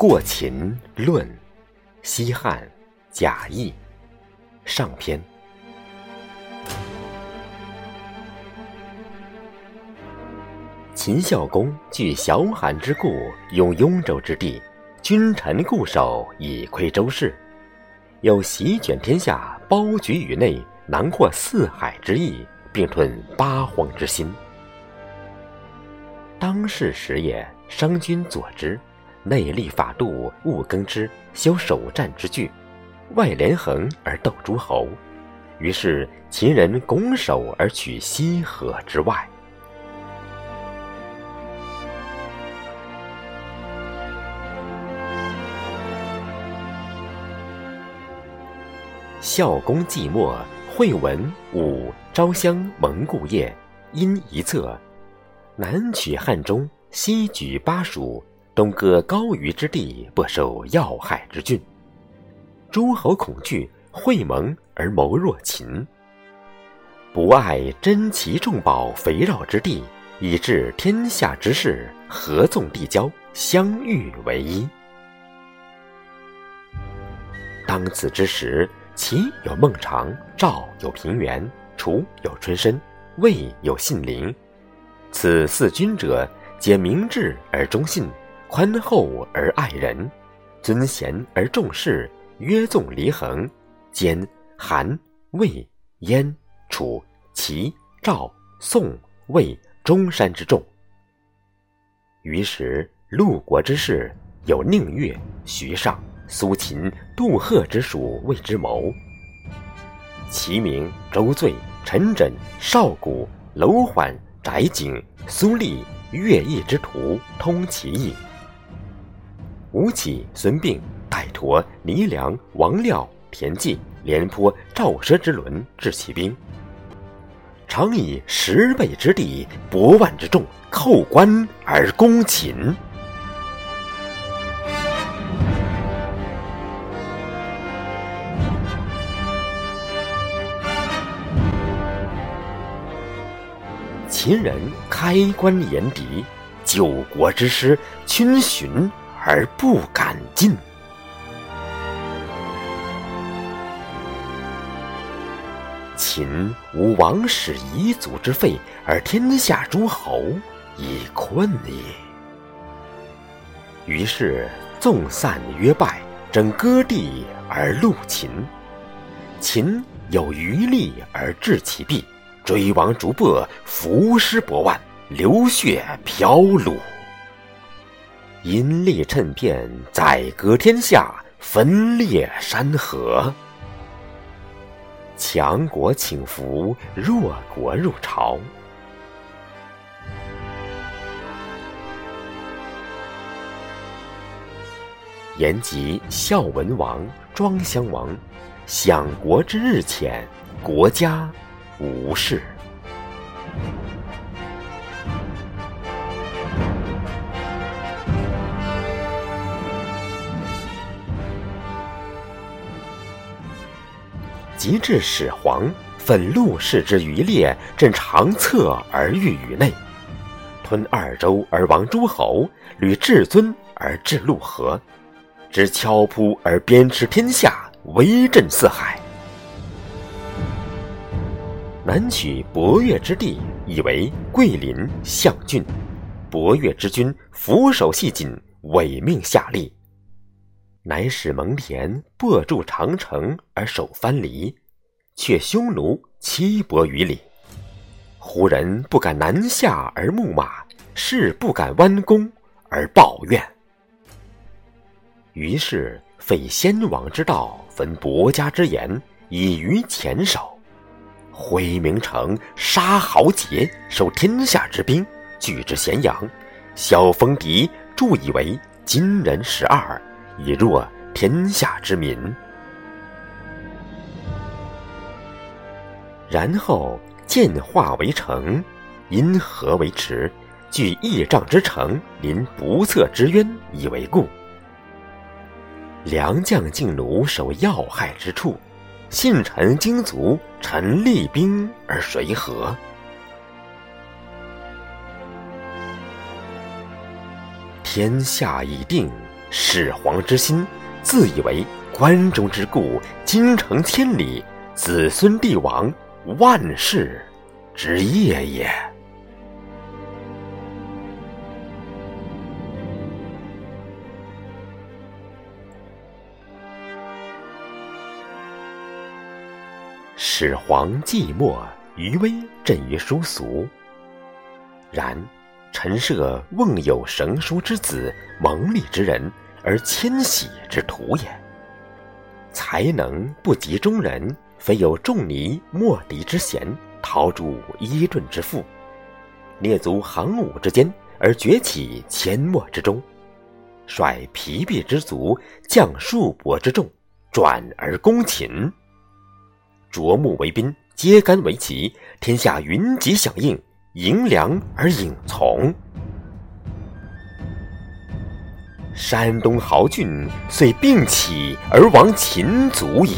过秦论，西汉贾谊上篇。秦孝公据小罕之故，用雍州之地，君臣固守，以窥周室，有席卷天下、包举宇内、囊括四海之意，并吞八荒之心。当世时也，商君佐之，内立法度，务耕之，修守战之具，外连横而斗诸侯。于是秦人拱手而取西河之外。孝公季末，惠文、武、昭襄蒙故业，因一策，南取汉中，西举巴蜀，东割高于之地，不受要害之郡。诸侯恐惧，会盟而谋弱秦。不爱珍奇重宝肥绕之地，以致天下之士合纵递交，相遇为一。当此之时。齐有孟尝，赵有平原，楚有春申，魏有信陵。此四君者，皆明智而忠信，宽厚而爱人，尊贤而重士，约纵离衡，兼韩、魏、燕、楚、齐、赵、宋、魏、中山之众。于是陆国之士，有宁越、徐尚。苏秦、杜赫之属谓之谋。齐名周醉、陈轸、少谷、楼缓、翟景、苏厉、乐毅之徒通其意。吴起、孙膑、戴佗、倪良、王廖、田忌、廉颇、赵奢之伦治其兵，常以十倍之地、百万之众，叩关而攻秦。秦人开关严敌，九国之师逡巡而不敢进。秦无王室遗祖之废，而天下诸侯已困也。于是纵散约败，整割地而戮秦。秦有余力而制其弊。追王逐珀，伏尸百万，流血飘橹。阴利趁变，宰割天下，分裂山河。强国请服，弱国入朝。言及孝文王、庄襄王，享国之日浅，国家。无事。及至始皇，焚陆氏之余烈，朕长策而御宇内，吞二周而亡诸侯，履至尊而治陆河，执敲扑而鞭笞天下，威震四海。南取博越之地，以为桂林、象郡。博越之君俯首系颈，委命下吏，乃使蒙恬破筑长城而守藩篱，却匈奴七百余里。胡人不敢南下而牧马，士不敢弯弓而抱怨。于是废先王之道，分伯家之言，以于前手。挥名城，杀豪杰，收天下之兵，拒之咸阳。小封敌，铸以为金人十二，以弱天下之民。然后建化为城，因河为池，据亿丈之城，临不测之渊，以为固。良将劲弩守要害之处。信臣精卒，臣立兵而谁和？天下已定，始皇之心，自以为关中之故，京城千里，子孙帝王，万世之业也。始皇寂寞，余威震于殊俗。然陈涉瓮有绳书之子，蒙利之人，而迁徙之徒也。才能不及中人，非有仲尼、莫迪之贤，陶铸伊顿之富，列足行伍之间，而崛起阡陌之中，率疲弊之卒，将数帛之众，转而攻秦。卓木为兵，揭竿为旗，天下云集响应，迎良而引从。山东豪俊遂并起而亡秦族矣。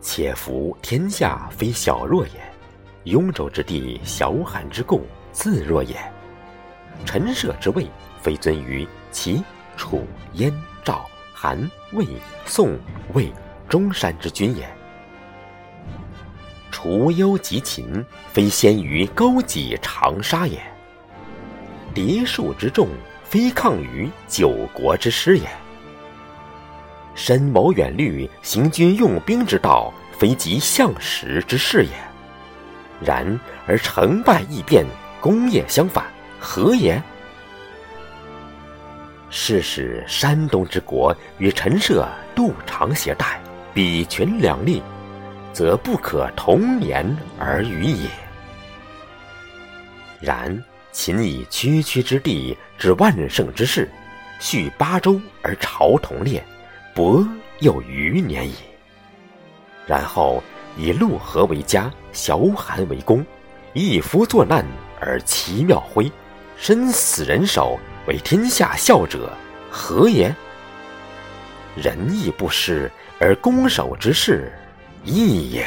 且夫天下非小弱也，雍州之地，小罕之故，自弱也。陈涉之位，非尊于齐、楚、燕、赵、韩、魏、宋、魏、中山之君也；除忧及秦，非先于勾稽、长沙也；敌数之众，非抗于九国之师也；深谋远虑、行军用兵之道，非及相识之事也。然而成败易变，功业相反。何也？是使山东之国与陈涉度长携带，比权两立，则不可同年而语也。然秦以区区之地之万乘之势，续八州而朝同列，伯又余年矣。然后以陆河为家，崤函为宫，一夫作难而其庙徽。身死人手，为天下笑者，何也？仁义不施而攻守之势，义也。